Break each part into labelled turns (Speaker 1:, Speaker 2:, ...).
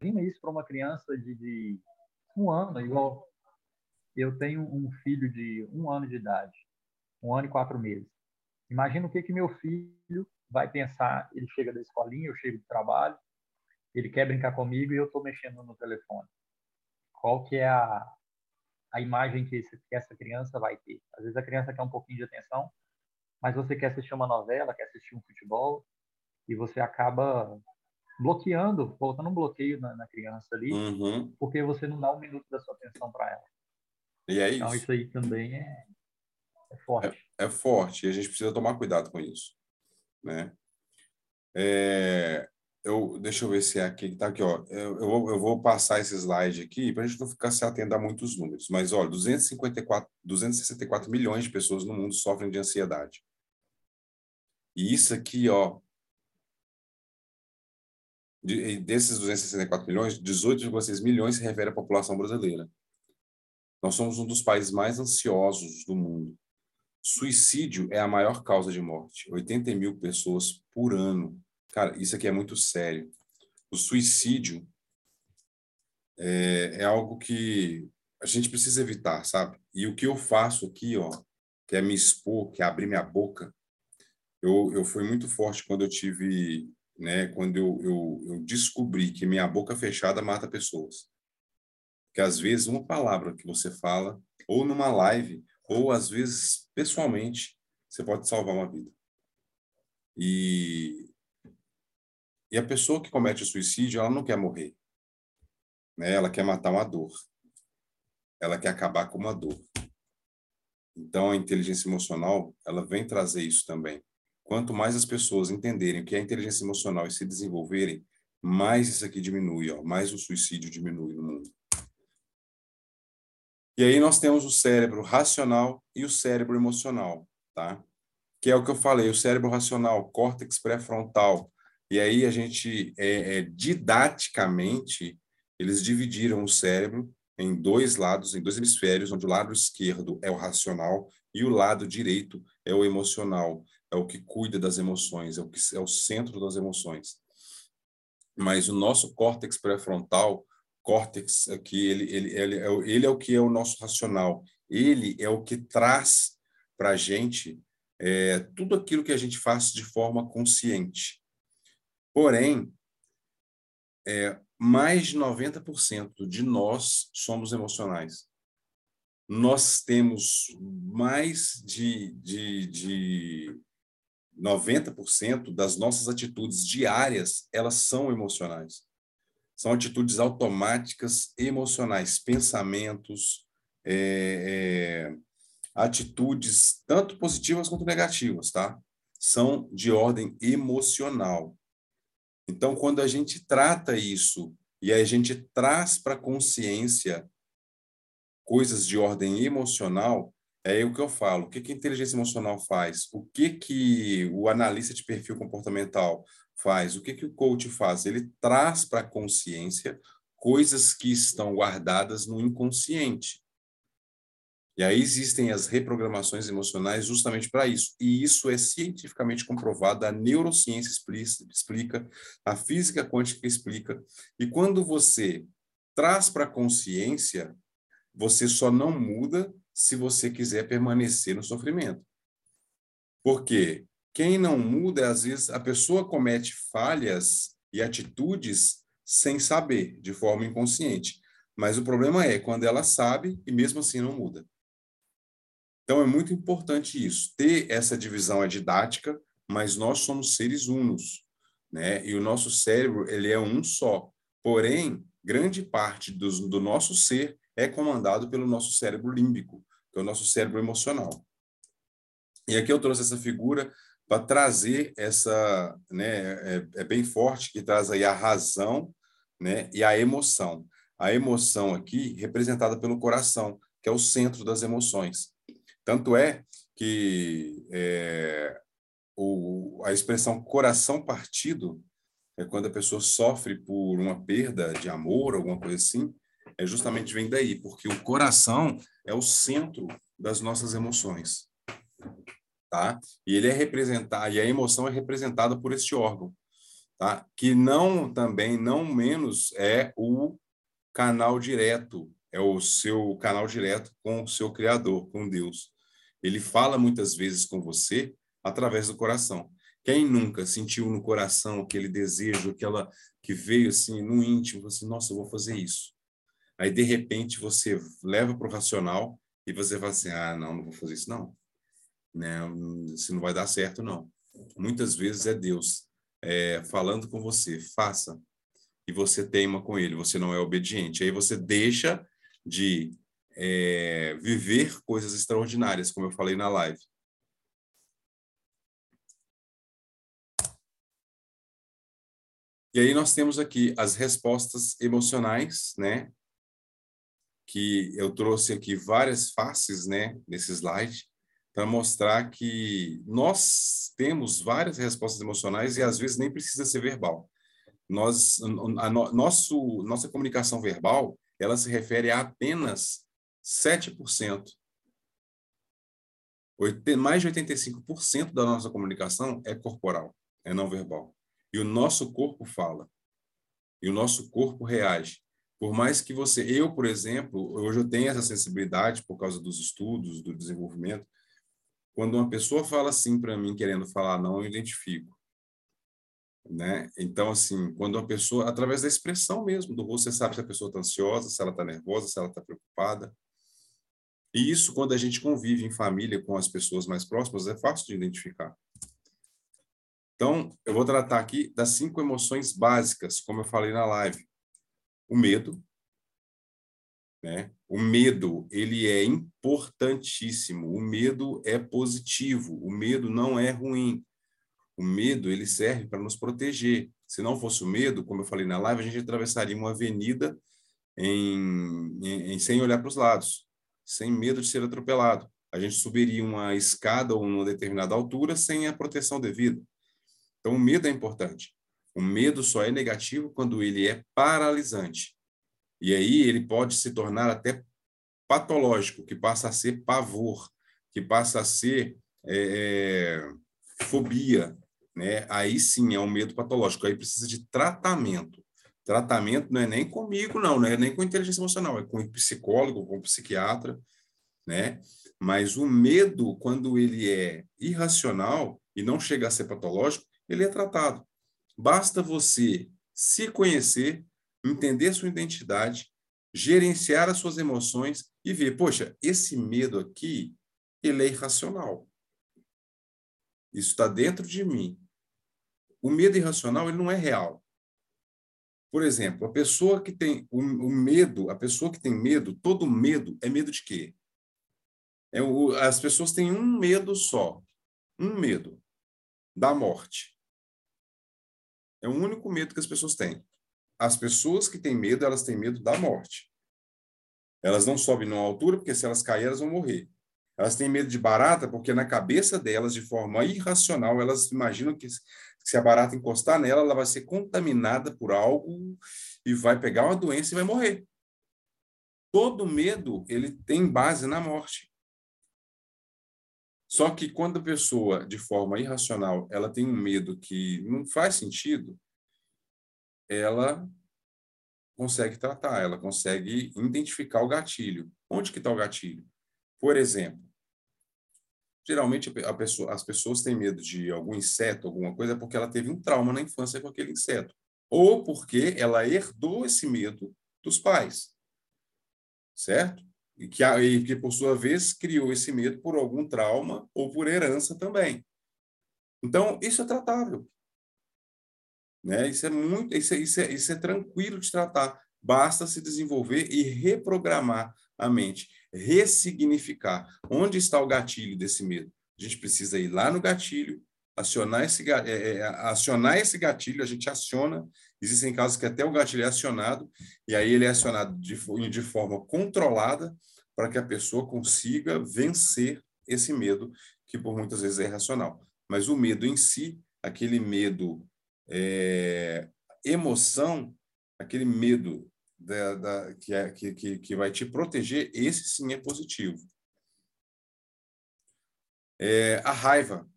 Speaker 1: imagina isso para uma criança de, de, um ano, igual eu tenho um filho de um ano de idade, um ano e quatro meses. Imagina o que que meu filho vai pensar. Ele chega da escolinha, eu chego do trabalho, ele quer brincar comigo e eu estou mexendo no telefone. Qual que é a, a imagem que, esse, que essa criança vai ter? Às vezes a criança quer um pouquinho de atenção, mas você quer assistir uma novela, quer assistir um futebol, e você acaba bloqueando, colocando um bloqueio na, na criança ali, uhum. porque você não dá um minuto da sua atenção para ela.
Speaker 2: E é
Speaker 1: então, isso. aí também é, é forte.
Speaker 2: É, é, forte, e a gente precisa tomar cuidado com isso. Né? É, eu, deixa eu ver se é aqui, está aqui, ó. Eu, eu, vou, eu vou passar esse slide aqui para a gente não ficar se atendo a muitos números. Mas, olha, 254, 264 milhões de pessoas no mundo sofrem de ansiedade. E isso aqui, ó, de, desses 264 milhões, 18,6 milhões se refere à população brasileira. Nós somos um dos países mais ansiosos do mundo. Suicídio é a maior causa de morte. 80 mil pessoas por ano. Cara, isso aqui é muito sério. O suicídio é, é algo que a gente precisa evitar, sabe? E o que eu faço aqui, ó, que é me expor, que é abrir minha boca, eu, eu fui muito forte quando eu tive, né, quando eu, eu, eu descobri que minha boca fechada mata pessoas. Que às vezes uma palavra que você fala, ou numa live, ou às vezes pessoalmente, você pode salvar uma vida. E, e a pessoa que comete o suicídio, ela não quer morrer. Né? Ela quer matar uma dor. Ela quer acabar com uma dor. Então, a inteligência emocional, ela vem trazer isso também. Quanto mais as pessoas entenderem o que é inteligência emocional e se desenvolverem, mais isso aqui diminui, ó, mais o suicídio diminui no mundo. E aí nós temos o cérebro racional e o cérebro emocional, tá? Que é o que eu falei, o cérebro racional, córtex pré-frontal. E aí a gente, é, é, didaticamente, eles dividiram o cérebro em dois lados, em dois hemisférios, onde o lado esquerdo é o racional e o lado direito é o emocional, é o que cuida das emoções, é o que é o centro das emoções. Mas o nosso córtex pré-frontal córtex aqui, ele, ele, ele, é, ele é o que é o nosso racional. Ele é o que traz para a gente é, tudo aquilo que a gente faz de forma consciente. Porém, é, mais de 90% de nós somos emocionais. Nós temos mais de, de, de 90% das nossas atitudes diárias, elas são emocionais. São atitudes automáticas, emocionais, pensamentos, é, é, atitudes tanto positivas quanto negativas, tá? São de ordem emocional. Então, quando a gente trata isso e a gente traz para a consciência coisas de ordem emocional, é o que eu falo. O que, que a inteligência emocional faz? O que, que o analista de perfil comportamental faz? O que, que o coach faz? Ele traz para a consciência coisas que estão guardadas no inconsciente. E aí existem as reprogramações emocionais justamente para isso. E isso é cientificamente comprovado, a neurociência explica, a física quântica explica. E quando você traz para a consciência, você só não muda se você quiser permanecer no sofrimento. Por quê? Quem não muda, às vezes, a pessoa comete falhas e atitudes sem saber, de forma inconsciente. Mas o problema é quando ela sabe e mesmo assim não muda. Então é muito importante isso, ter essa divisão é didática, mas nós somos seres unos, né? E o nosso cérebro, ele é um só. Porém, grande parte do, do nosso ser é comandado pelo nosso cérebro límbico, que é o nosso cérebro emocional. E aqui eu trouxe essa figura para trazer essa, né, é, é, bem forte, que traz aí a razão né, e a emoção. A emoção aqui representada pelo coração, que é o centro das emoções. Tanto é que é, o, a expressão coração partido é quando a pessoa sofre por uma perda de amor, alguma coisa assim, é justamente vem daí, porque o coração é o centro das nossas emoções tá? E ele é representado, e a emoção é representada por este órgão. tá? Que não também não menos é o canal direto, é o seu canal direto com o seu criador, com Deus. Ele fala muitas vezes com você através do coração. Quem nunca sentiu no coração aquele desejo, aquela que veio assim no íntimo, assim, nossa, eu vou fazer isso. Aí de repente você leva para o racional e você fala assim, ah, não, não vou fazer isso não, né? Isso não vai dar certo não. Muitas vezes é Deus é, falando com você, faça, e você teima com ele, você não é obediente. Aí você deixa de é, viver coisas extraordinárias, como eu falei na live. E aí nós temos aqui as respostas emocionais, né? Que eu trouxe aqui várias faces, né, nesse slide, para mostrar que nós temos várias respostas emocionais e às vezes nem precisa ser verbal. Nós, a, a nosso, nossa comunicação verbal, ela se refere a apenas 7%. Mais de 85% da nossa comunicação é corporal, é não verbal. E o nosso corpo fala. E o nosso corpo reage. Por mais que você, eu, por exemplo, hoje eu tenho essa sensibilidade por causa dos estudos, do desenvolvimento. Quando uma pessoa fala assim para mim, querendo falar não, eu identifico. Né? Então, assim, quando uma pessoa, através da expressão mesmo do rosto, você sabe se a pessoa está ansiosa, se ela está nervosa, se ela está preocupada. E isso, quando a gente convive em família com as pessoas mais próximas, é fácil de identificar. Então, eu vou tratar aqui das cinco emoções básicas, como eu falei na live. O medo, né? O medo, ele é importantíssimo. O medo é positivo. O medo não é ruim. O medo, ele serve para nos proteger. Se não fosse o medo, como eu falei na live, a gente atravessaria uma avenida em, em, em sem olhar para os lados, sem medo de ser atropelado. A gente subiria uma escada ou uma determinada altura sem a proteção devida. Então, o medo é importante. O medo só é negativo quando ele é paralisante. E aí ele pode se tornar até patológico, que passa a ser pavor, que passa a ser é, é fobia. Né? Aí sim é um medo patológico. Aí precisa de tratamento. Tratamento não é nem comigo, não, não é nem com inteligência emocional, é com psicólogo, com psiquiatra, né? Mas o medo, quando ele é irracional e não chega a ser patológico, ele é tratado. Basta você se conhecer, entender sua identidade, gerenciar as suas emoções e ver, poxa, esse medo aqui, ele é irracional. Isso está dentro de mim. O medo irracional, ele não é real. Por exemplo, a pessoa que tem o, o medo, a pessoa que tem medo, todo medo é medo de quê? É o, as pessoas têm um medo só, um medo da morte. É o único medo que as pessoas têm. As pessoas que têm medo, elas têm medo da morte. Elas não sobem numa altura, porque se elas caírem, elas vão morrer. Elas têm medo de barata, porque na cabeça delas, de forma irracional, elas imaginam que se a barata encostar nela, ela vai ser contaminada por algo e vai pegar uma doença e vai morrer. Todo medo, ele tem base na morte. Só que quando a pessoa, de forma irracional, ela tem um medo que não faz sentido, ela consegue tratar, ela consegue identificar o gatilho. Onde que está o gatilho? Por exemplo, geralmente pessoa, as pessoas têm medo de algum inseto, alguma coisa, porque ela teve um trauma na infância com aquele inseto. Ou porque ela herdou esse medo dos pais. Certo? E que, e que, por sua vez, criou esse medo por algum trauma ou por herança também. Então, isso é tratável. Né? Isso é muito, isso é, isso, é, isso é tranquilo de tratar. Basta se desenvolver e reprogramar a mente, ressignificar. Onde está o gatilho desse medo? A gente precisa ir lá no gatilho, acionar esse, é, é, acionar esse gatilho, a gente aciona. Existem casos que até o gatilho é acionado, e aí ele é acionado de, de forma controlada para que a pessoa consiga vencer esse medo, que por muitas vezes é irracional. Mas o medo em si, aquele medo, é, emoção, aquele medo da, da, que, é, que, que, que vai te proteger, esse sim é positivo. É, a raiva,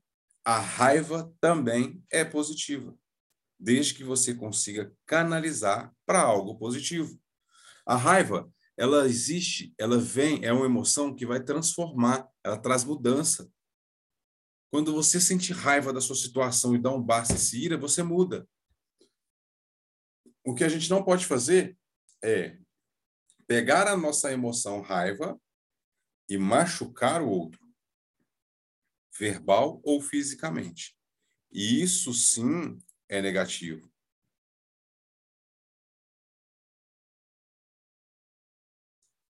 Speaker 2: a raiva também é positiva. Desde que você consiga canalizar para algo positivo. A raiva, ela existe, ela vem, é uma emoção que vai transformar, ela traz mudança. Quando você sente raiva da sua situação e dá um basta e se ira, você muda. O que a gente não pode fazer é pegar a nossa emoção raiva e machucar o outro, verbal ou fisicamente. E isso sim é negativo.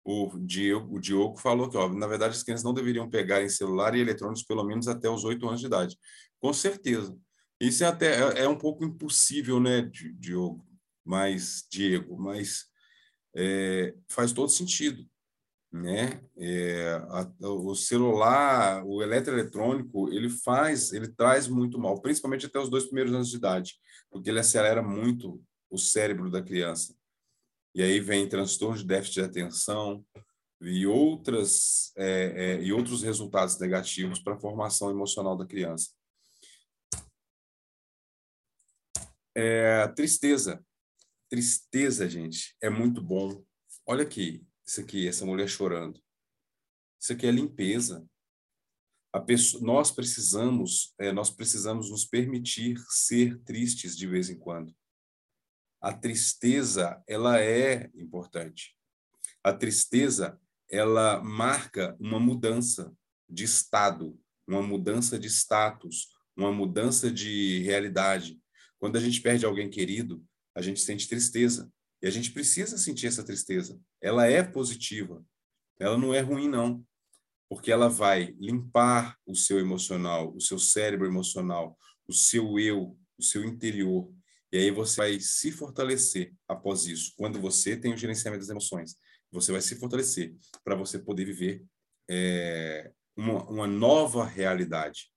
Speaker 2: O Diogo, o Diogo falou que, ó, na verdade, as crianças não deveriam pegar em celular e eletrônicos pelo menos até os oito anos de idade. Com certeza. Isso é até é, é um pouco impossível, né, Diogo? Mas, Diego, mas é, faz todo sentido né? É, a, o celular, o eletroeletrônico, ele faz, ele traz muito mal, principalmente até os dois primeiros anos de idade, porque ele acelera muito o cérebro da criança. E aí vem transtorno de déficit de atenção e outras é, é, e outros resultados negativos para a formação emocional da criança. É, tristeza, tristeza, gente, é muito bom. Olha aqui, isso aqui, essa mulher chorando. Isso aqui é limpeza. Pessoa, nós precisamos, é, nós precisamos nos permitir ser tristes de vez em quando. A tristeza, ela é importante. A tristeza, ela marca uma mudança de estado, uma mudança de status, uma mudança de realidade. Quando a gente perde alguém querido, a gente sente tristeza. E a gente precisa sentir essa tristeza. Ela é positiva. Ela não é ruim, não. Porque ela vai limpar o seu emocional, o seu cérebro emocional, o seu eu, o seu interior. E aí você vai se fortalecer após isso. Quando você tem o gerenciamento das emoções, você vai se fortalecer para você poder viver é, uma, uma nova realidade.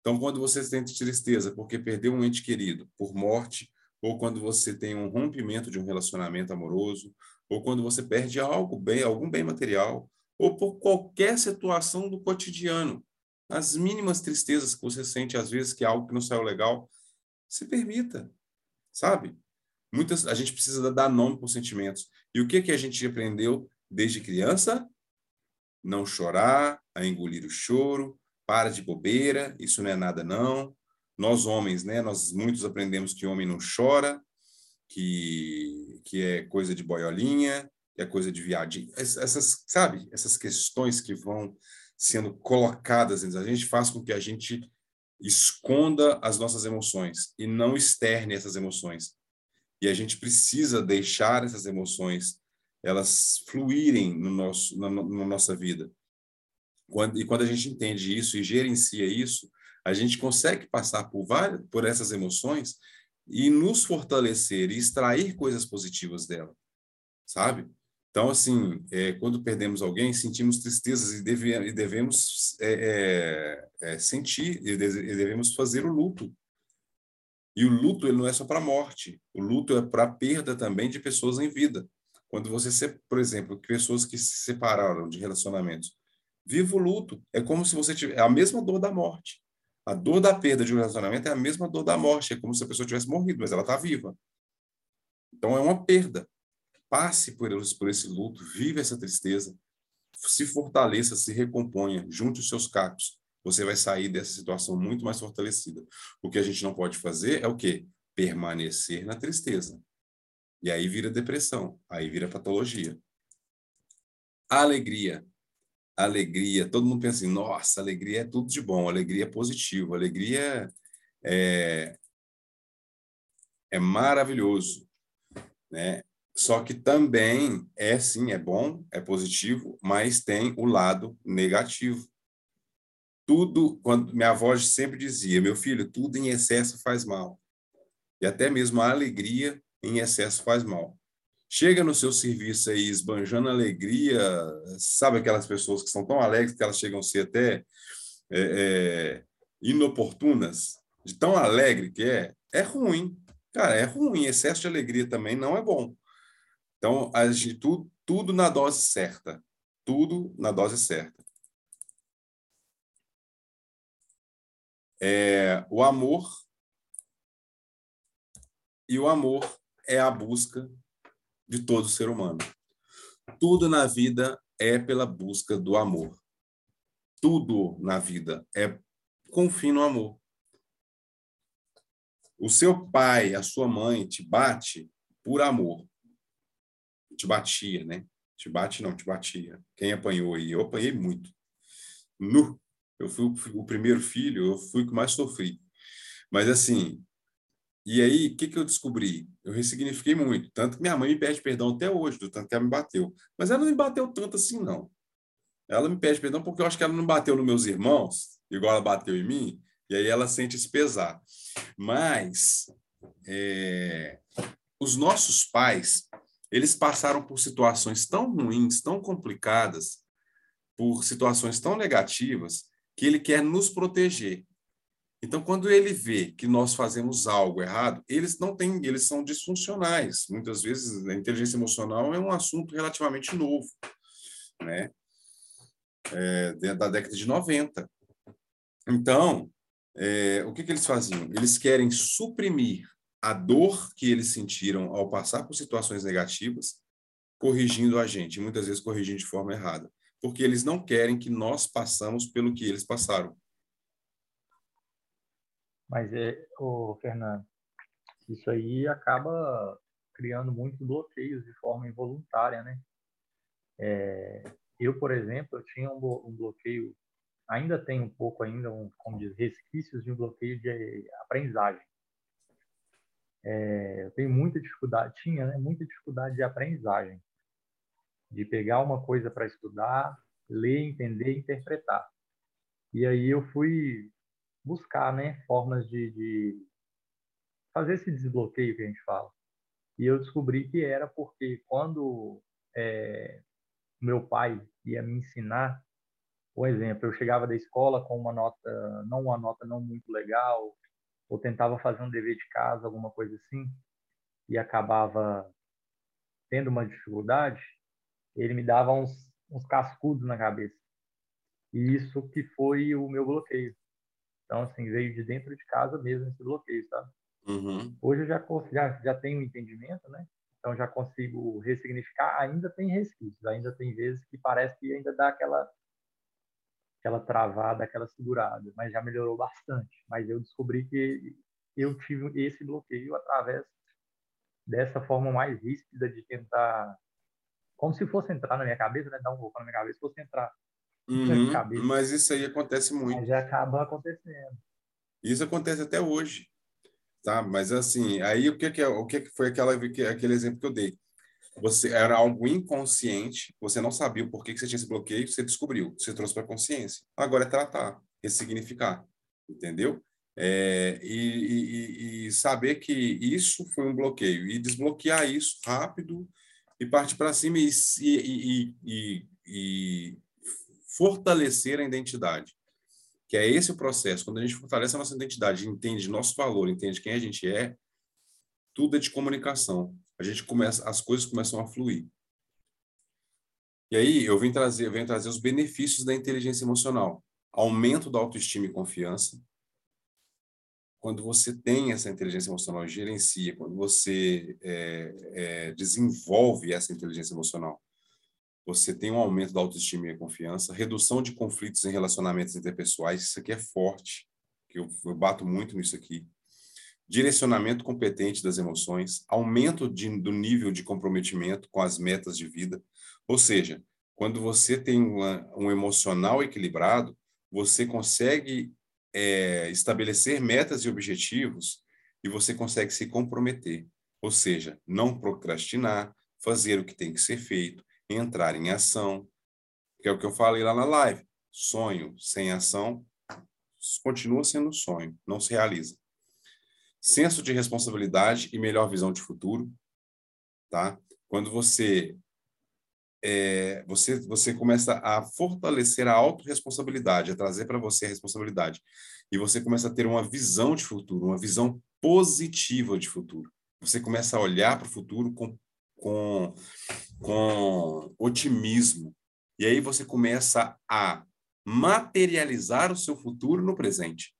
Speaker 2: Então, quando você sente tristeza porque perdeu um ente querido por morte, ou quando você tem um rompimento de um relacionamento amoroso, ou quando você perde algo bem, algum bem material, ou por qualquer situação do cotidiano. As mínimas tristezas que você sente às vezes que é algo que não saiu legal, se permita, sabe? Muitas a gente precisa dar nome para os sentimentos. E o que que a gente aprendeu desde criança? Não chorar, a engolir o choro, para de bobeira, isso não é nada não nós homens, né, nós muitos aprendemos que homem não chora, que, que é coisa de boiolinha, que é coisa de viadinho. Essas, sabe, essas questões que vão sendo colocadas a gente faz com que a gente esconda as nossas emoções e não externe essas emoções. E a gente precisa deixar essas emoções elas fluírem no nosso na, na nossa vida. Quando, e quando a gente entende isso e gerencia isso, a gente consegue passar por várias, por essas emoções e nos fortalecer e extrair coisas positivas dela, sabe? Então, assim, é, quando perdemos alguém, sentimos tristezas e, deve, e devemos é, é, é sentir, e devemos fazer o luto. E o luto ele não é só para a morte, o luto é para a perda também de pessoas em vida. Quando você, por exemplo, pessoas que se separaram de relacionamentos, viva o luto. É como se você tivesse é a mesma dor da morte. A dor da perda de um relacionamento é a mesma dor da morte, é como se a pessoa tivesse morrido, mas ela está viva. Então é uma perda. Passe por, por esse luto, vive essa tristeza, se fortaleça, se recomponha, junte os seus cacos. Você vai sair dessa situação muito mais fortalecida. O que a gente não pode fazer é o quê? Permanecer na tristeza. E aí vira depressão, aí vira patologia. A alegria alegria. Todo mundo pensa assim, nossa, alegria é tudo de bom, alegria é positivo, alegria é, é maravilhoso, né? Só que também é sim, é bom, é positivo, mas tem o lado negativo. Tudo, quando minha avó sempre dizia, meu filho, tudo em excesso faz mal. E até mesmo a alegria em excesso faz mal chega no seu serviço aí esbanjando alegria, sabe aquelas pessoas que são tão alegres que elas chegam a ser até é, é, inoportunas, de tão alegre que é, é ruim. Cara, é ruim. Excesso de alegria também não é bom. Então, a gente, tudo, tudo na dose certa. Tudo na dose certa. É, o amor E o amor é a busca de todo ser humano. Tudo na vida é pela busca do amor. Tudo na vida é com fim no amor. O seu pai, a sua mãe te bate por amor. Te batia, né? Te bate não, te batia. Quem apanhou aí? Eu apanhei muito. Nu. Eu fui o primeiro filho, eu fui o que mais sofri. Mas assim, e aí, o que, que eu descobri? Eu ressignifiquei muito. Tanto que minha mãe me pede perdão até hoje, do tanto que ela me bateu. Mas ela não me bateu tanto assim, não. Ela me pede perdão porque eu acho que ela não bateu nos meus irmãos, igual ela bateu em mim, e aí ela sente esse pesar. Mas é, os nossos pais, eles passaram por situações tão ruins, tão complicadas, por situações tão negativas, que ele quer nos proteger. Então, quando ele vê que nós fazemos algo errado, eles não têm, eles são disfuncionais. Muitas vezes a inteligência emocional é um assunto relativamente novo, né? É, da década de 90. Então, é, o que, que eles faziam? Eles querem suprimir a dor que eles sentiram ao passar por situações negativas, corrigindo a gente, muitas vezes corrigindo de forma errada, porque eles não querem que nós passamos pelo que eles passaram.
Speaker 1: Mas, é, ô, Fernando, isso aí acaba criando muitos bloqueios de forma involuntária, né? É, eu, por exemplo, eu tinha um, um, bloqueio, ainda tem um pouco ainda, um, como diz, resquícios de um bloqueio de aprendizagem. É, eu tenho muita dificuldade, tinha, né, muita dificuldade de aprendizagem, de pegar uma coisa para estudar, ler, entender, interpretar. E aí eu fui buscar, né, formas de, de fazer esse desbloqueio que a gente fala. E eu descobri que era porque quando é, meu pai ia me ensinar, por exemplo, eu chegava da escola com uma nota, não uma nota não muito legal, ou tentava fazer um dever de casa, alguma coisa assim, e acabava tendo uma dificuldade, ele me dava uns, uns cascudos na cabeça. E isso que foi o meu bloqueio. Então, assim, veio de dentro de casa mesmo esse bloqueio, sabe? Uhum. Hoje eu já, já, já tenho um entendimento, né? Então já consigo ressignificar. Ainda tem resquícios, ainda tem vezes que parece que ainda dá aquela aquela travada, aquela segurada, mas já melhorou bastante. Mas eu descobri que eu tive esse bloqueio através dessa forma mais ríspida de tentar, como se fosse entrar na minha cabeça, né? Dar um golpe na minha cabeça, fosse entrar
Speaker 2: uhum, Mas isso aí acontece muito.
Speaker 1: Mas já acaba acontecendo.
Speaker 2: Isso acontece até hoje, tá? Mas assim, aí o que que é, o que que foi aquela aquele exemplo que eu dei? Você era algo inconsciente, você não sabia o porquê que você tinha esse bloqueio, você descobriu, você trouxe para consciência. Agora é tratar, ressignificar, entendeu? É, e, e, e, saber que isso foi um bloqueio e desbloquear isso rápido e partir para cima e, e, e, fortalecer a identidade. Que é esse o processo. Quando a gente fortalece a nossa identidade, entende nosso valor, entende quem a gente é, tudo é de comunicação a gente começa, as coisas começam a fluir. E aí eu vim trazer, eu venho trazer os benefícios da inteligência emocional, aumento da autoestima e confiança. Quando você tem essa inteligência emocional, gerencia, quando você é, é, desenvolve essa inteligência emocional, você tem um aumento da autoestima e confiança, redução de conflitos em relacionamentos interpessoais, isso aqui é forte, que eu, eu bato muito nisso aqui direcionamento competente das emoções, aumento de, do nível de comprometimento com as metas de vida. Ou seja, quando você tem uma, um emocional equilibrado, você consegue é, estabelecer metas e objetivos e você consegue se comprometer. Ou seja, não procrastinar, fazer o que tem que ser feito, entrar em ação, que é o que eu falei lá na live. Sonho sem ação continua sendo sonho, não se realiza senso de responsabilidade e melhor visão de futuro, tá? Quando você é, você você começa a fortalecer a autorresponsabilidade, a trazer para você a responsabilidade, e você começa a ter uma visão de futuro, uma visão positiva de futuro. Você começa a olhar para o futuro com, com, com otimismo. E aí você começa a materializar o seu futuro no presente.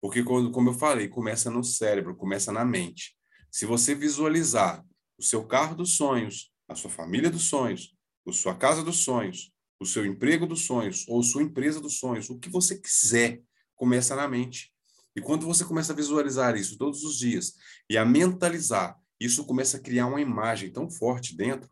Speaker 2: Porque, como eu falei, começa no cérebro, começa na mente. Se você visualizar o seu carro dos sonhos, a sua família dos sonhos, a sua casa dos sonhos, o seu emprego dos sonhos ou sua empresa dos sonhos, o que você quiser, começa na mente. E quando você começa a visualizar isso todos os dias e a mentalizar, isso começa a criar uma imagem tão forte dentro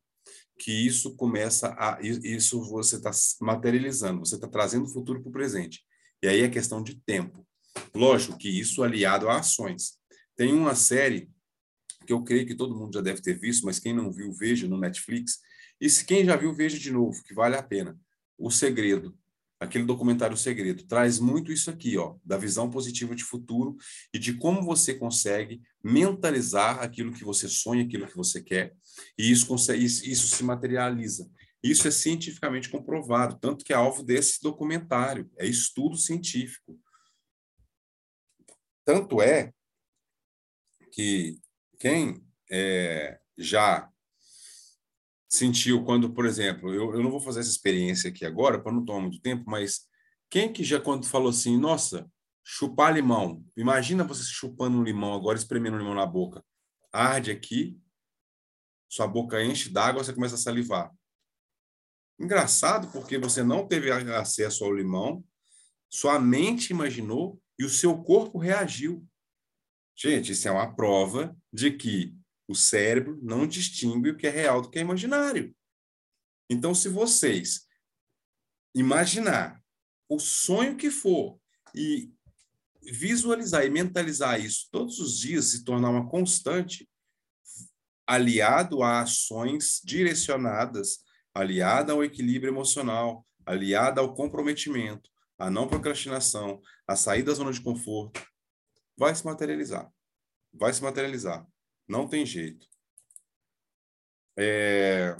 Speaker 2: que isso começa a isso você está materializando, você está trazendo o futuro para o presente. E aí é questão de tempo. Lógico que isso aliado a ações. Tem uma série que eu creio que todo mundo já deve ter visto, mas quem não viu, veja no Netflix. E se quem já viu, veja de novo, que vale a pena. O Segredo, aquele documentário Segredo, traz muito isso aqui, ó, da visão positiva de futuro e de como você consegue mentalizar aquilo que você sonha, aquilo que você quer, e isso, consegue, isso se materializa. Isso é cientificamente comprovado, tanto que é alvo desse documentário, é estudo científico. Tanto é que quem é, já sentiu quando, por exemplo, eu, eu não vou fazer essa experiência aqui agora para não tomar muito tempo, mas quem que já quando falou assim, nossa, chupar limão, imagina você chupando um limão agora, espremendo um limão na boca, arde aqui, sua boca enche d'água, você começa a salivar. Engraçado porque você não teve acesso ao limão, sua mente imaginou e o seu corpo reagiu. Gente, isso é uma prova de que o cérebro não distingue o que é real do que é imaginário. Então, se vocês imaginar o sonho que for e visualizar e mentalizar isso todos os dias, se tornar uma constante, aliado a ações direcionadas, aliada ao equilíbrio emocional, aliada ao comprometimento, à não procrastinação, à sair da zona de conforto, vai se materializar. Vai se materializar. Não tem jeito. É...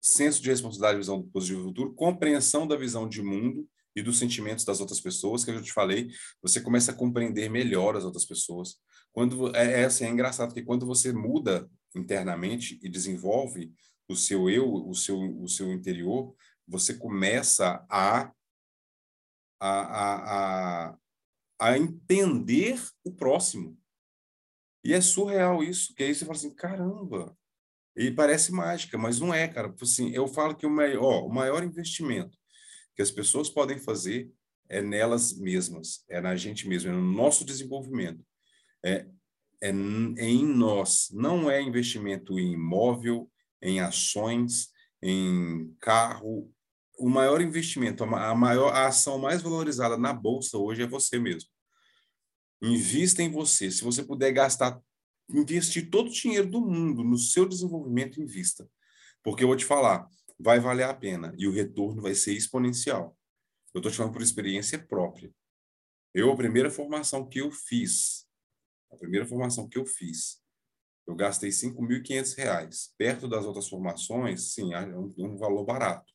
Speaker 2: Senso de responsabilidade, visão positiva do futuro, compreensão da visão de mundo e dos sentimentos das outras pessoas, que eu te falei, você começa a compreender melhor as outras pessoas. Quando é, é, assim, é engraçado que quando você muda internamente e desenvolve o seu eu, o seu o seu interior, você começa a a, a, a, a entender o próximo. E é surreal isso, que aí você fala assim, caramba, e parece mágica, mas não é, cara. Assim, eu falo que o maior, o maior investimento que as pessoas podem fazer é nelas mesmas, é na gente mesmo, é no nosso desenvolvimento, é, é, é em nós. Não é investimento em imóvel, em ações, em carro. O maior investimento, a maior a ação mais valorizada na bolsa hoje é você mesmo. Invista em você. Se você puder gastar, investir todo o dinheiro do mundo no seu desenvolvimento, invista. Porque eu vou te falar, vai valer a pena e o retorno vai ser exponencial. Eu estou te falando por experiência própria. Eu, a primeira formação que eu fiz, a primeira formação que eu fiz, eu gastei R$ 5.500. Perto das outras formações, sim, é um, um valor barato.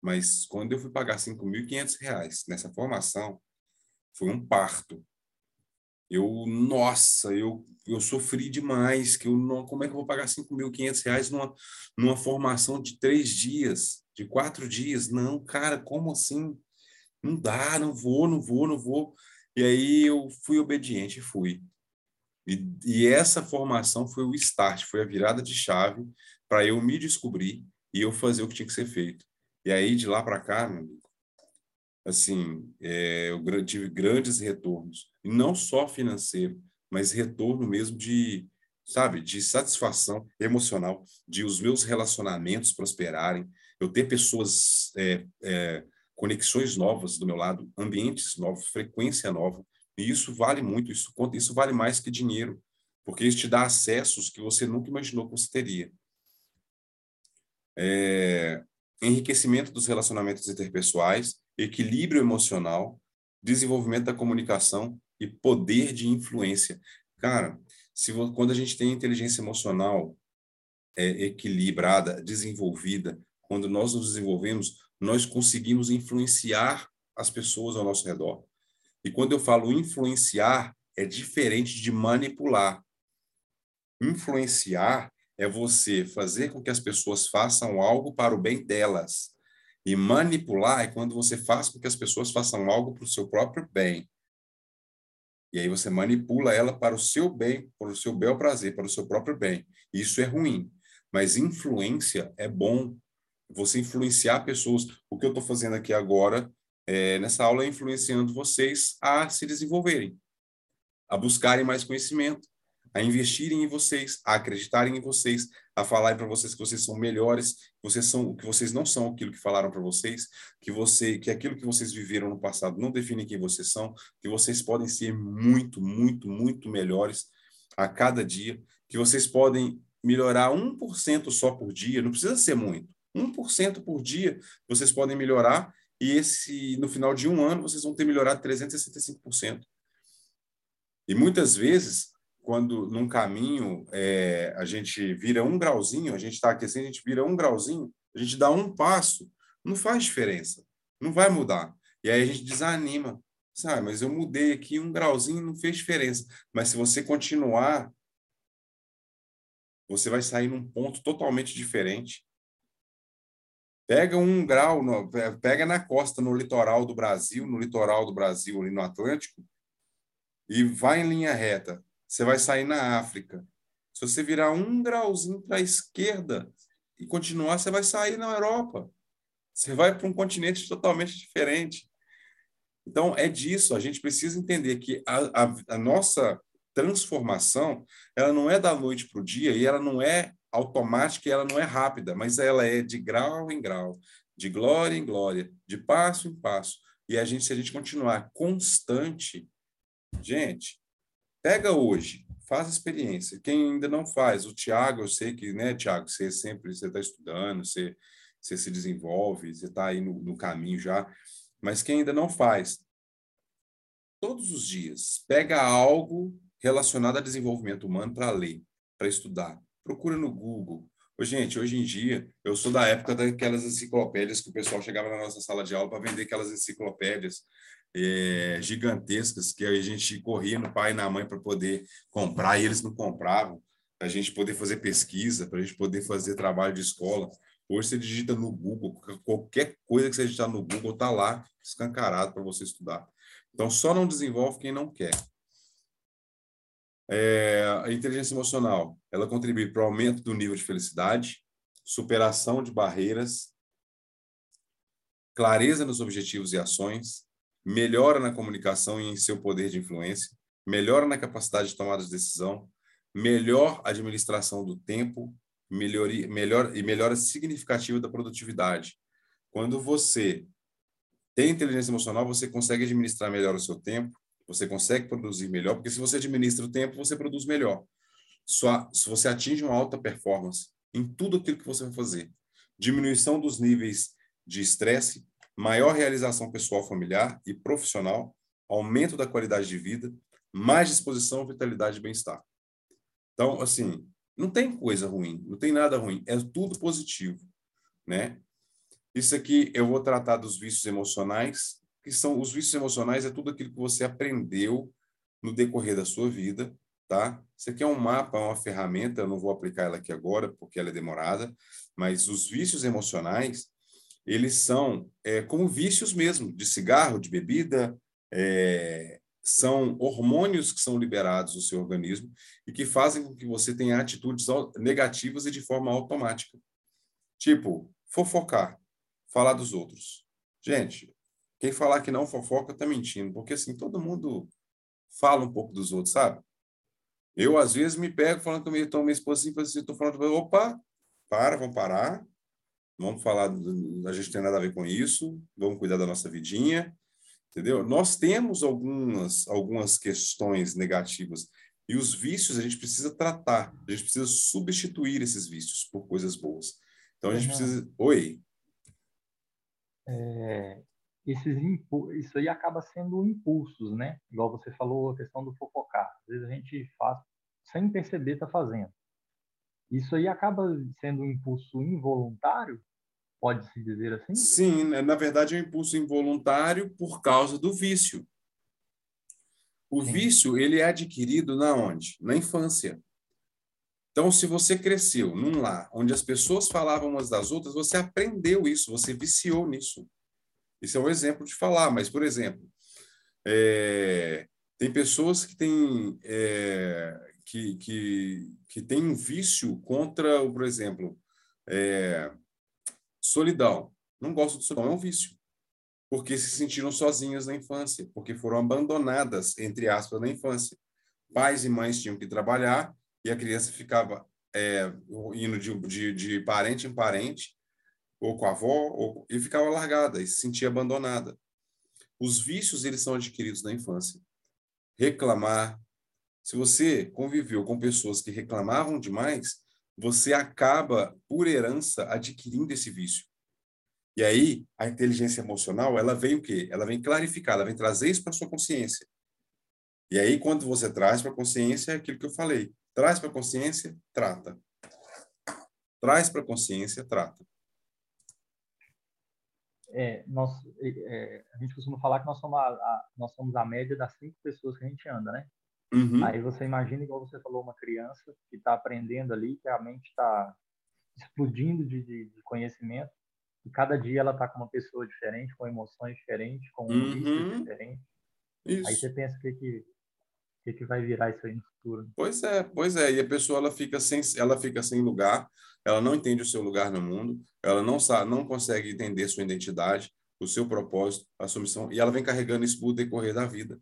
Speaker 2: Mas quando eu fui pagar R$ 5.500 nessa formação, foi um parto eu, nossa, eu, eu sofri demais, que eu não, como é que eu vou pagar 5.500 reais numa, numa formação de três dias, de quatro dias? Não, cara, como assim? Não dá, não vou, não vou, não vou. E aí eu fui obediente e fui. E essa formação foi o start, foi a virada de chave para eu me descobrir e eu fazer o que tinha que ser feito. E aí, de lá para cá, meu amigo, assim, é, eu tive grandes retornos, e não só financeiro, mas retorno mesmo de, sabe, de satisfação emocional, de os meus relacionamentos prosperarem, eu ter pessoas, é, é, conexões novas do meu lado, ambientes novos, frequência nova, e isso vale muito, isso conta, isso vale mais que dinheiro, porque isso te dá acessos que você nunca imaginou que você teria. É, enriquecimento dos relacionamentos interpessoais, equilíbrio emocional, desenvolvimento da comunicação e poder de influência. Cara, se quando a gente tem inteligência emocional é, equilibrada, desenvolvida, quando nós nos desenvolvemos, nós conseguimos influenciar as pessoas ao nosso redor. E quando eu falo influenciar, é diferente de manipular. Influenciar é você fazer com que as pessoas façam algo para o bem delas. E manipular é quando você faz com que as pessoas façam algo para o seu próprio bem. E aí você manipula ela para o seu bem, para o seu bel prazer, para o seu próprio bem. Isso é ruim. Mas influência é bom. Você influenciar pessoas. O que eu estou fazendo aqui agora, é, nessa aula, é influenciando vocês a se desenvolverem, a buscarem mais conhecimento, a investirem em vocês, a acreditarem em vocês, a falarem para vocês que vocês são melhores, que vocês são, que vocês não são aquilo que falaram para vocês, que você, que aquilo que vocês viveram no passado não define quem vocês são, que vocês podem ser muito, muito, muito melhores a cada dia, que vocês podem melhorar 1% só por dia, não precisa ser muito. 1% por dia vocês podem melhorar e esse no final de um ano vocês vão ter melhorado 365%. E muitas vezes quando num caminho é, a gente vira um grauzinho, a gente está aqui assim, a gente vira um grauzinho, a gente dá um passo, não faz diferença, não vai mudar. E aí a gente desanima. Sabe, mas eu mudei aqui um grauzinho, não fez diferença. Mas se você continuar, você vai sair num ponto totalmente diferente. Pega um grau, no, pega na costa, no litoral do Brasil, no litoral do Brasil, ali no Atlântico, e vai em linha reta você vai sair na África. Se você virar um grauzinho para a esquerda e continuar, você vai sair na Europa. Você vai para um continente totalmente diferente. Então, é disso. A gente precisa entender que a, a, a nossa transformação ela não é da noite para o dia e ela não é automática e ela não é rápida, mas ela é de grau em grau, de glória em glória, de passo em passo. E a gente, se a gente continuar constante, gente, Pega hoje, faz a experiência. Quem ainda não faz, o Tiago, eu sei que, né, Tiago, você sempre está estudando, você, você se desenvolve, você está aí no, no caminho já. Mas quem ainda não faz, todos os dias, pega algo relacionado a desenvolvimento humano para ler, para estudar. Procura no Google. Ô, gente, hoje em dia, eu sou da época daquelas enciclopédias que o pessoal chegava na nossa sala de aula para vender aquelas enciclopédias é, gigantescas que a gente corria no pai e na mãe para poder comprar e eles não compravam, para a gente poder fazer pesquisa, para a gente poder fazer trabalho de escola. Hoje você digita no Google, qualquer coisa que você digitar no Google está lá, escancarado para você estudar. Então, só não desenvolve quem não quer. É, a inteligência emocional, ela contribui para o aumento do nível de felicidade, superação de barreiras, clareza nos objetivos e ações, melhora na comunicação e em seu poder de influência, melhora na capacidade de tomada de decisão, melhor administração do tempo, melhoria, melhor e melhora significativa da produtividade. Quando você tem inteligência emocional, você consegue administrar melhor o seu tempo, você consegue produzir melhor, porque se você administra o tempo, você produz melhor. Só se você atinge uma alta performance em tudo aquilo que você vai fazer, diminuição dos níveis de estresse, maior realização pessoal, familiar e profissional, aumento da qualidade de vida, mais disposição, vitalidade e bem-estar. Então, assim, não tem coisa ruim, não tem nada ruim, é tudo positivo, né? Isso aqui eu vou tratar dos vícios emocionais, que são os vícios emocionais é tudo aquilo que você aprendeu no decorrer da sua vida, tá? Isso aqui é um mapa, é uma ferramenta, eu não vou aplicar ela aqui agora porque ela é demorada, mas os vícios emocionais eles são é, como vícios mesmo, de cigarro, de bebida, é, são hormônios que são liberados no seu organismo e que fazem com que você tenha atitudes negativas e de forma automática. Tipo, fofocar, falar dos outros. Gente, quem falar que não fofoca está mentindo, porque assim, todo mundo fala um pouco dos outros, sabe? Eu, às vezes, me pego falando com minha, minha esposa assim, estou falando, opa, para, vamos parar, vamos falar, a gente tem nada a ver com isso, vamos cuidar da nossa vidinha, entendeu? Nós temos algumas, algumas questões negativas e os vícios a gente precisa tratar, a gente precisa substituir esses vícios por coisas boas. Então a gente precisa. Oi.
Speaker 1: É, esses isso aí acaba sendo impulsos, né? Igual você falou a questão do fofocar. Às vezes a gente faz sem perceber está fazendo. Isso aí acaba sendo um impulso involuntário Pode-se dizer assim?
Speaker 2: Sim, né? na verdade é um impulso involuntário por causa do vício. O Sim. vício, ele é adquirido na onde? Na infância. Então, se você cresceu num lar onde as pessoas falavam umas das outras, você aprendeu isso, você viciou nisso. Isso é um exemplo de falar, mas, por exemplo, é... Tem pessoas que têm é, que, que, que têm um vício contra, por exemplo, é, solidão. Não gosto de solidão, é um vício. Porque se sentiram sozinhas na infância, porque foram abandonadas, entre aspas, na infância. Pais e mães tinham que trabalhar e a criança ficava é, indo de, de, de, parente em parente, ou com a avó, ou, e ficava largada e se sentia abandonada. Os vícios, eles são adquiridos na infância. Reclamar. Se você conviveu com pessoas que reclamavam demais, você acaba, por herança, adquirindo esse vício. E aí, a inteligência emocional, ela vem o quê? Ela vem clarificar, ela vem trazer isso para sua consciência. E aí, quando você traz para a consciência, é aquilo que eu falei. Traz para a consciência, trata. Traz para a consciência, trata.
Speaker 1: É, nós, é, a gente costuma falar que nós somos a, a, nós somos a média das cinco pessoas que a gente anda, né? Uhum. Aí você imagina, igual você falou, uma criança que está aprendendo ali, que a mente está explodindo de, de, de, conhecimento, e cada dia ela está com uma pessoa diferente, com emoções diferentes, com um uhum. diferente. Isso. Aí você pensa o que, que, que, que vai virar isso aí no futuro.
Speaker 2: Pois é, pois é. E a pessoa ela fica sem, ela fica sem lugar, ela não entende o seu lugar no mundo, ela não sabe, não consegue entender sua identidade, o seu propósito, a sua missão, e ela vem carregando isso por decorrer da vida.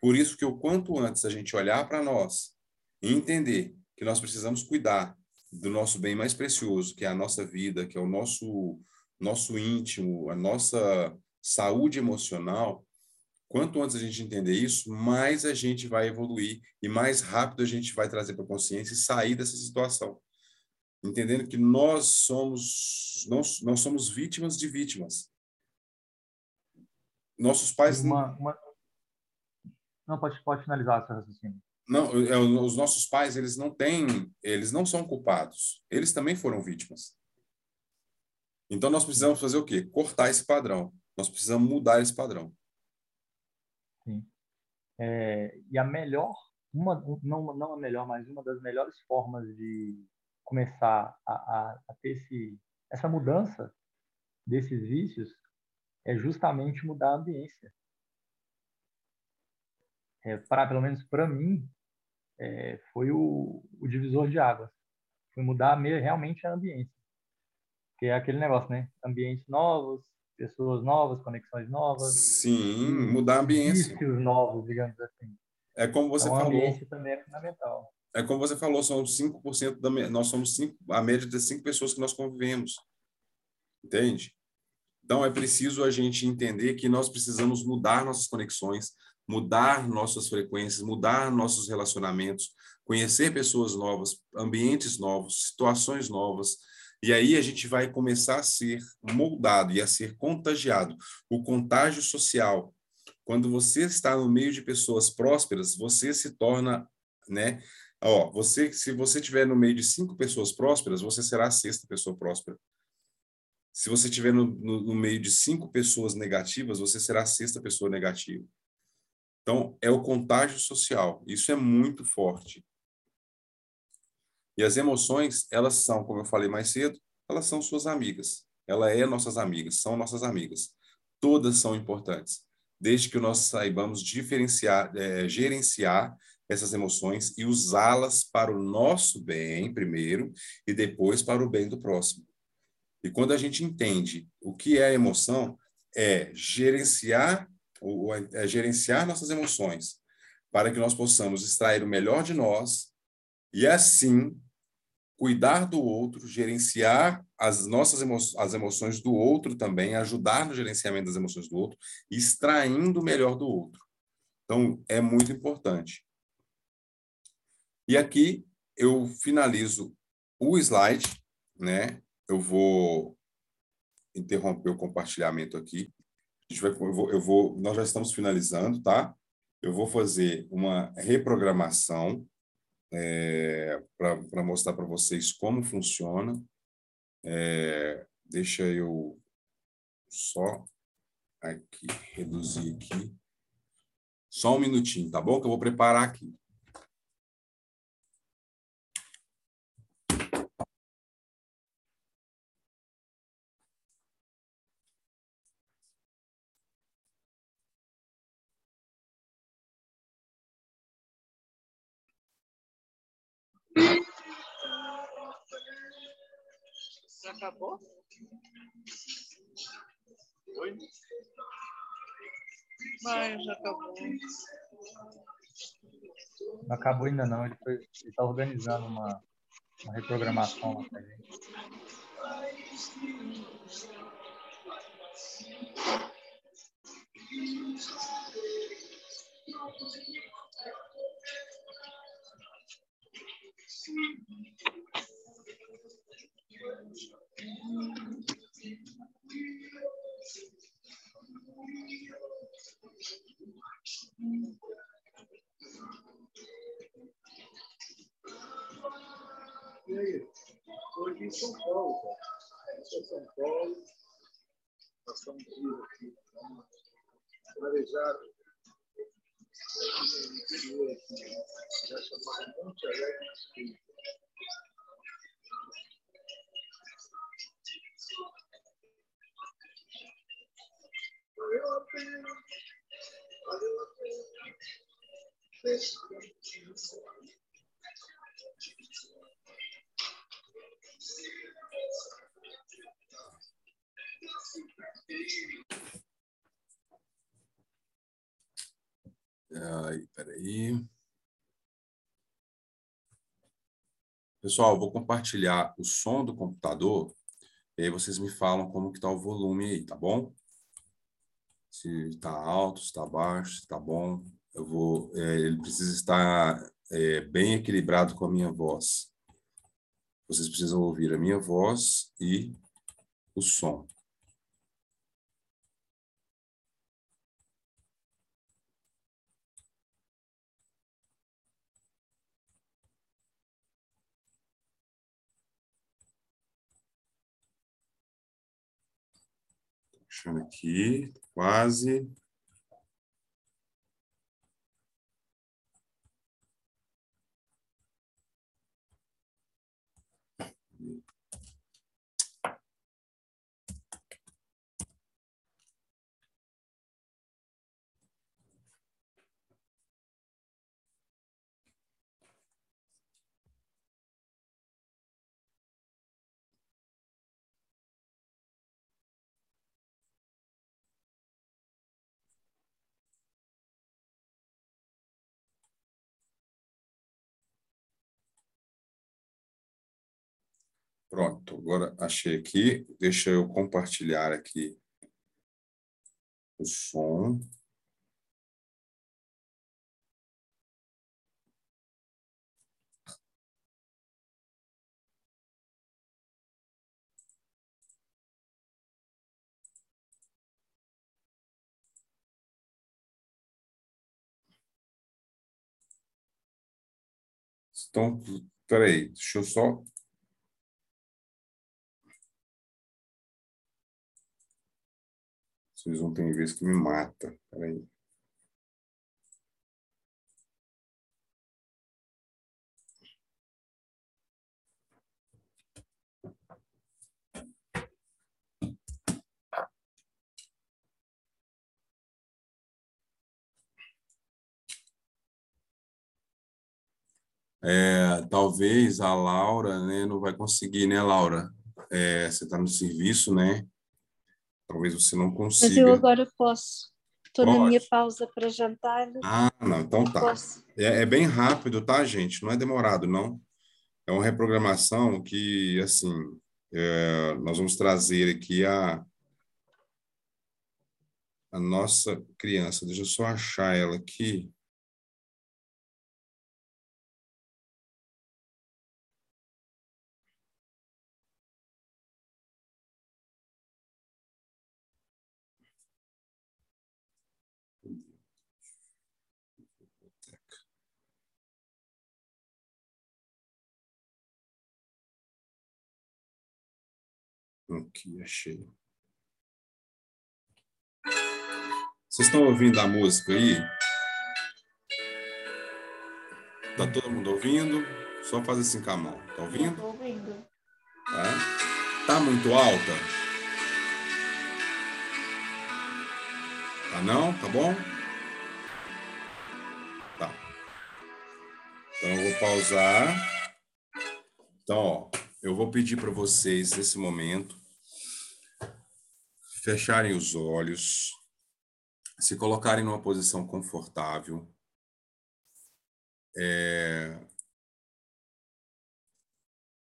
Speaker 2: Por isso que o quanto antes a gente olhar para nós e entender que nós precisamos cuidar do nosso bem mais precioso, que é a nossa vida, que é o nosso nosso íntimo, a nossa saúde emocional, Quanto antes a gente entender isso, mais a gente vai evoluir e mais rápido a gente vai trazer para a consciência e sair dessa situação. Entendendo que nós somos nós, nós somos vítimas de vítimas. Nossos pais
Speaker 1: uma, uma... não pode pode finalizar esse raciocínio.
Speaker 2: Não, é, os nossos pais eles não têm, eles não são culpados. Eles também foram vítimas. Então nós precisamos fazer o quê? Cortar esse padrão. Nós precisamos mudar esse padrão.
Speaker 1: Sim. É, e a melhor, uma, não, não a melhor, mas uma das melhores formas de começar a, a, a ter esse, essa mudança desses vícios é justamente mudar a ambiência. É, para pelo menos para mim é, foi o, o, divisor de águas foi mudar realmente a ambiência que é aquele negócio né ambientes novos pessoas novas, conexões novas.
Speaker 2: Sim, mudar a ambiência.
Speaker 1: Vícios novos, digamos assim.
Speaker 2: É como você
Speaker 1: então,
Speaker 2: falou.
Speaker 1: A ambiência também é fundamental.
Speaker 2: É como você falou, somos 5% da nós somos cinco, a média de cinco pessoas que nós convivemos. Entende? Então é preciso a gente entender que nós precisamos mudar nossas conexões, mudar nossas frequências, mudar nossos relacionamentos, conhecer pessoas novas, ambientes novos, situações novas, e aí a gente vai começar a ser moldado e a ser contagiado. O contágio social. Quando você está no meio de pessoas prósperas, você se torna, né? Ó, você, se você estiver no meio de cinco pessoas prósperas, você será a sexta pessoa próspera. Se você estiver no, no, no meio de cinco pessoas negativas, você será a sexta pessoa negativa. Então, é o contágio social. Isso é muito forte. E as emoções, elas são, como eu falei mais cedo, elas são suas amigas. Ela é nossas amigas, são nossas amigas. Todas são importantes, desde que nós saibamos diferenciar, é, gerenciar essas emoções e usá-las para o nosso bem primeiro e depois para o bem do próximo. E quando a gente entende o que é emoção, é gerenciar, é gerenciar nossas emoções para que nós possamos extrair o melhor de nós e assim cuidar do outro, gerenciar as nossas emo as emoções do outro também, ajudar no gerenciamento das emoções do outro, extraindo o melhor do outro. Então, é muito importante. E aqui eu finalizo o slide, né? Eu vou interromper o compartilhamento aqui. Gente vai, eu vou, eu vou, nós já estamos finalizando, tá? Eu vou fazer uma reprogramação é, para mostrar para vocês como funciona. É, deixa eu só aqui, reduzir aqui. Só um minutinho, tá bom? Que eu vou preparar aqui.
Speaker 3: Já acabou? Oi? Mas já acabou.
Speaker 1: Não acabou ainda não, ele está organizando uma, uma reprogramação lá pra gente.
Speaker 4: E aí? Aqui em São Paulo, cara. Em São Paulo. Passar um dia aqui. Planejado. No Espírito. Valeu a pena. Valeu a pena.
Speaker 2: Ai, peraí. Pessoal, vou compartilhar o som do computador e aí vocês me falam como que está o volume aí, tá bom? Se está alto, se está baixo, se está bom. Eu vou, é, ele precisa estar é, bem equilibrado com a minha voz. Vocês precisam ouvir a minha voz e o som. Puxando aqui, quase. Pronto, agora achei aqui. Deixa eu compartilhar aqui o som. Então, peraí, deixa eu só Vocês não têm vez que me mata. Peraí. É, talvez a Laura né, não vai conseguir, né, Laura? É, você está no serviço, né? Talvez você não consiga.
Speaker 5: Mas eu agora posso. Estou na minha pausa para jantar.
Speaker 2: Ah, não, então tá. É, é, bem rápido, tá, gente? Não é demorado, não. É uma reprogramação que, assim, é, nós vamos trazer aqui a, a nossa criança. Deixa eu só achar ela aqui. Aqui, achei. Vocês estão ouvindo a música aí? Tá todo mundo ouvindo? Só fazer assim com a mão. Tá ouvindo?
Speaker 5: Estou ouvindo.
Speaker 2: Tá? Tá muito alta? Tá não? Tá bom? Tá. Então eu vou pausar. Então, ó, eu vou pedir para vocês, nesse momento, fecharem os olhos, se colocarem numa posição confortável. É...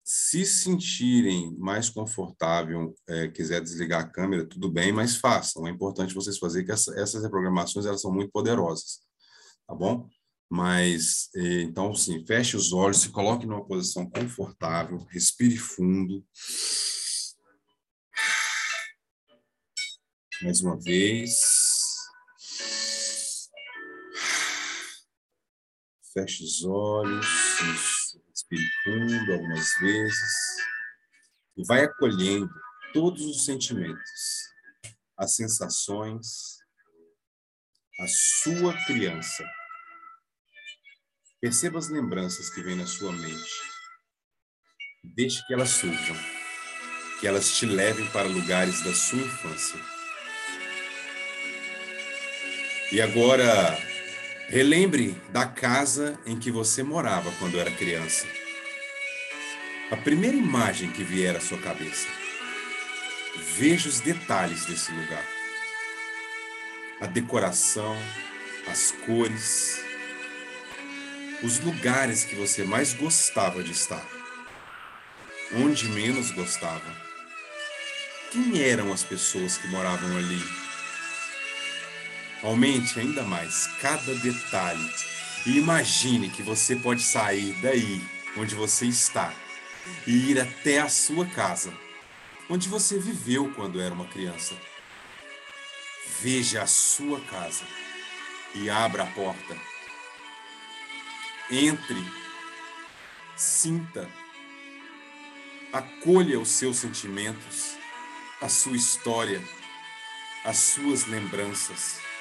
Speaker 2: Se sentirem mais confortável, é, quiser desligar a câmera, tudo bem, mas façam. É importante vocês fazerem que essa, essas reprogramações elas são muito poderosas, tá bom? Mas, é, então, sim, feche os olhos, se coloque numa posição confortável, respire fundo. Mais uma vez. Feche os olhos, respire fundo algumas vezes e vai acolhendo todos os sentimentos, as sensações, a sua criança. Perceba as lembranças que vêm na sua mente. Deixe que elas surjam, que elas te levem para lugares da sua infância. E agora, relembre da casa em que você morava quando era criança. A primeira imagem que vier à sua cabeça. Veja os detalhes desse lugar. A decoração, as cores, os lugares que você mais gostava de estar. Onde menos gostava. Quem eram as pessoas que moravam ali? Aumente ainda mais cada detalhe e imagine que você pode sair daí onde você está e ir até a sua casa, onde você viveu quando era uma criança. Veja a sua casa e abra a porta. Entre, sinta, acolha os seus sentimentos, a sua história, as suas lembranças.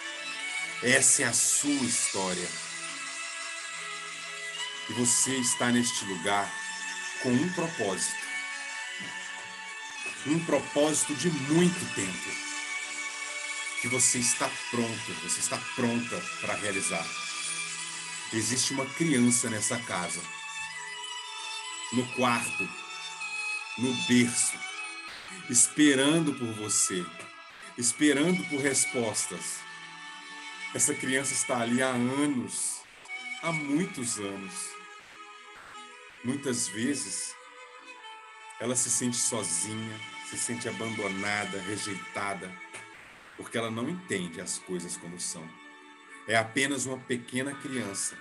Speaker 2: Essa é a sua história. E você está neste lugar com um propósito. Um propósito de muito tempo. Que você está pronto, você está pronta para realizar. Existe uma criança nessa casa. No quarto, no berço, esperando por você, esperando por respostas essa criança está ali há anos, há muitos anos. Muitas vezes ela se sente sozinha, se sente abandonada, rejeitada, porque ela não entende as coisas como são. É apenas uma pequena criança,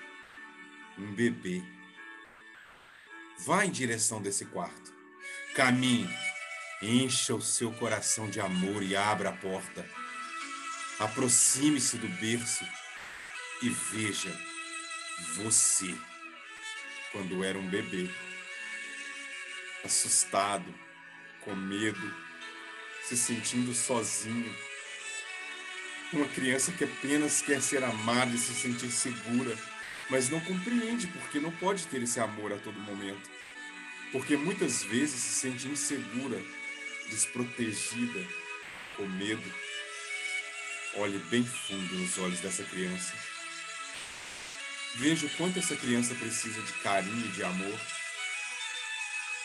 Speaker 2: um bebê. Vá em direção desse quarto. Caminhe, encha o seu coração de amor e abra a porta Aproxime-se do berço e veja você quando era um bebê, assustado, com medo, se sentindo sozinho. Uma criança que apenas quer ser amada e se sentir segura, mas não compreende porque não pode ter esse amor a todo momento. Porque muitas vezes se sente insegura, desprotegida, com medo. Olhe bem fundo nos olhos dessa criança. Veja o quanto essa criança precisa de carinho e de amor.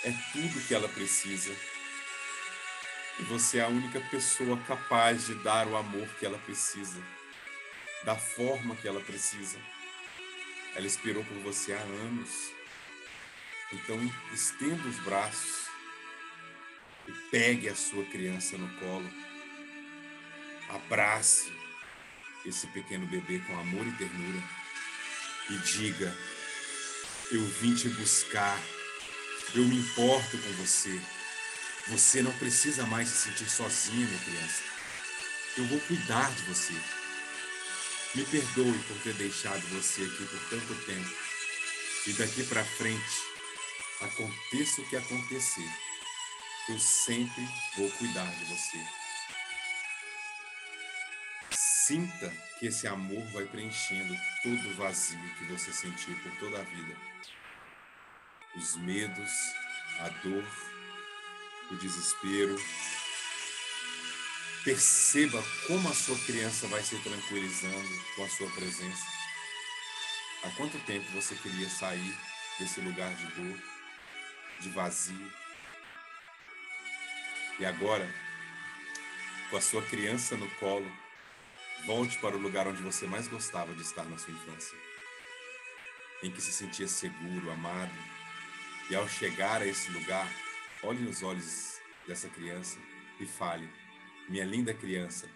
Speaker 2: É tudo que ela precisa. E você é a única pessoa capaz de dar o amor que ela precisa, da forma que ela precisa. Ela esperou por você há anos. Então, estenda os braços e pegue a sua criança no colo Abrace esse pequeno bebê com amor e ternura e diga: Eu vim te buscar, eu me importo com você. Você não precisa mais se sentir sozinha, minha criança. Eu vou cuidar de você. Me perdoe por ter deixado você aqui por tanto tempo. E daqui para frente, aconteça o que acontecer, eu sempre vou cuidar de você. Sinta que esse amor vai preenchendo todo o vazio que você sentiu por toda a vida. Os medos, a dor, o desespero. Perceba como a sua criança vai se tranquilizando com a sua presença. Há quanto tempo você queria sair desse lugar de dor? de vazio. E agora, com a sua criança no colo, volte para o lugar onde você mais gostava de estar na sua infância, em que se sentia seguro, amado. E ao chegar a esse lugar, olhe nos olhos dessa criança e fale: Minha linda criança,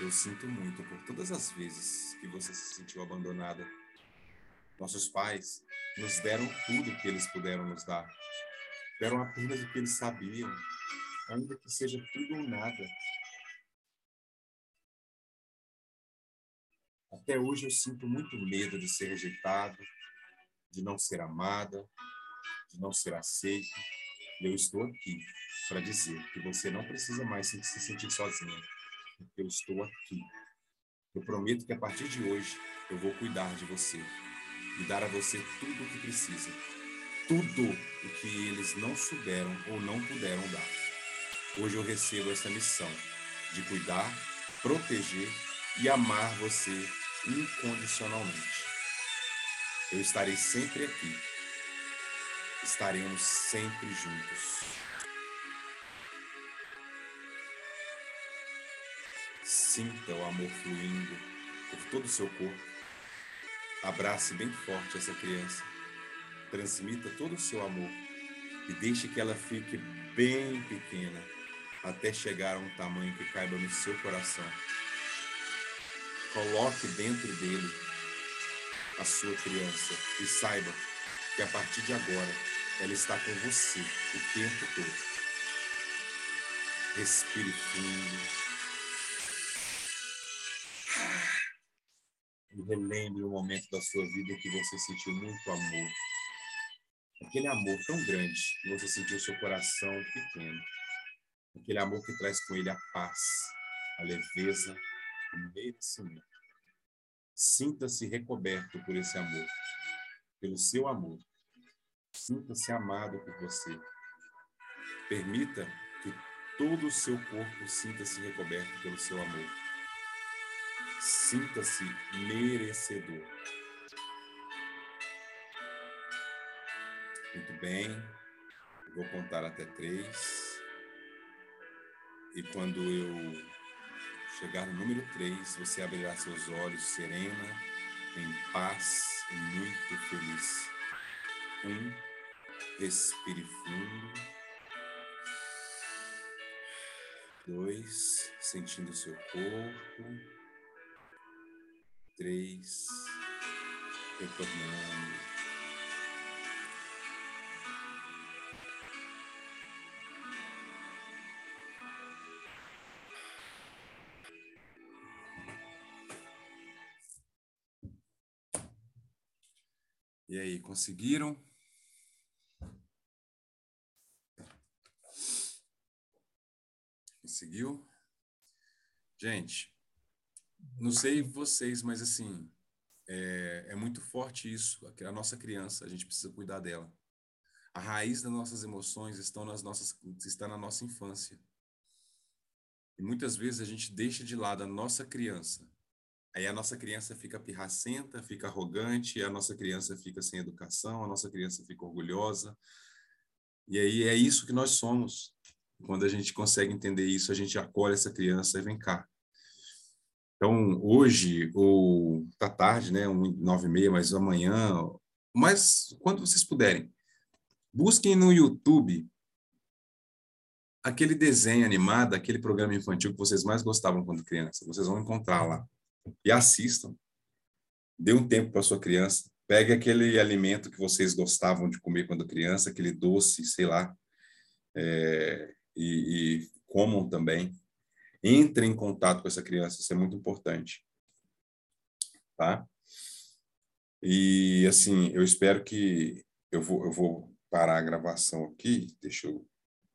Speaker 2: eu sinto muito por todas as vezes que você se sentiu abandonada. Nossos pais nos deram tudo que eles puderam nos dar. Deram apenas o que eles sabiam, ainda que seja tudo ou nada. Até hoje eu sinto muito medo de ser rejeitado, de não ser amada, de não ser aceito. E eu estou aqui para dizer que você não precisa mais se sentir sozinha, eu estou aqui. Eu prometo que a partir de hoje eu vou cuidar de você e dar a você tudo o que precisa. Tudo o que eles não souberam ou não puderam dar. Hoje eu recebo essa missão de cuidar, proteger e amar você incondicionalmente. Eu estarei sempre aqui. Estaremos sempre juntos. Sinta o amor fluindo por todo o seu corpo. Abrace bem forte essa criança. Transmita todo o seu amor e deixe que ela fique bem pequena até chegar a um tamanho que caiba no seu coração. Coloque dentro dele a sua criança e saiba que a partir de agora ela está com você o tempo todo. Respire fundo. E relembre o momento da sua vida que você sentiu muito amor. Aquele amor tão grande que você sentiu seu coração pequeno. Aquele amor que traz com ele a paz, a leveza, merecimento. Sinta-se recoberto por esse amor, pelo seu amor. Sinta-se amado por você. Permita que todo o seu corpo sinta-se recoberto pelo seu amor. Sinta-se merecedor. Muito bem. Vou contar até três. E quando eu chegar no número 3, você abrirá seus olhos serena, em paz e muito feliz. Um, respire fundo. Dois, sentindo seu corpo. Três, retornando. E aí, conseguiram? Conseguiu? Gente, não sei vocês, mas assim, é, é, muito forte isso. A nossa criança, a gente precisa cuidar dela. A raiz das nossas emoções estão nas nossas, está na nossa infância. E muitas vezes a gente deixa de lado a nossa criança Aí a nossa criança fica pirracenta, fica arrogante, a nossa criança fica sem educação, a nossa criança fica orgulhosa. E aí é isso que nós somos. Quando a gente consegue entender isso, a gente acolhe essa criança e vem cá. Então, hoje, ou tá tarde, né, um, nove e meia, mas amanhã, mas quando vocês puderem, busquem no YouTube aquele desenho animado, aquele programa infantil que vocês mais gostavam quando criança. Vocês vão encontrar lá e assistam. Dê um tempo para sua criança. Pegue aquele alimento que vocês gostavam de comer quando criança, aquele doce, sei lá, é, e, e comam também. Entre em contato com essa criança, isso é muito importante. Tá? E, assim, eu espero que... Eu vou, eu vou parar a gravação aqui. Deixa eu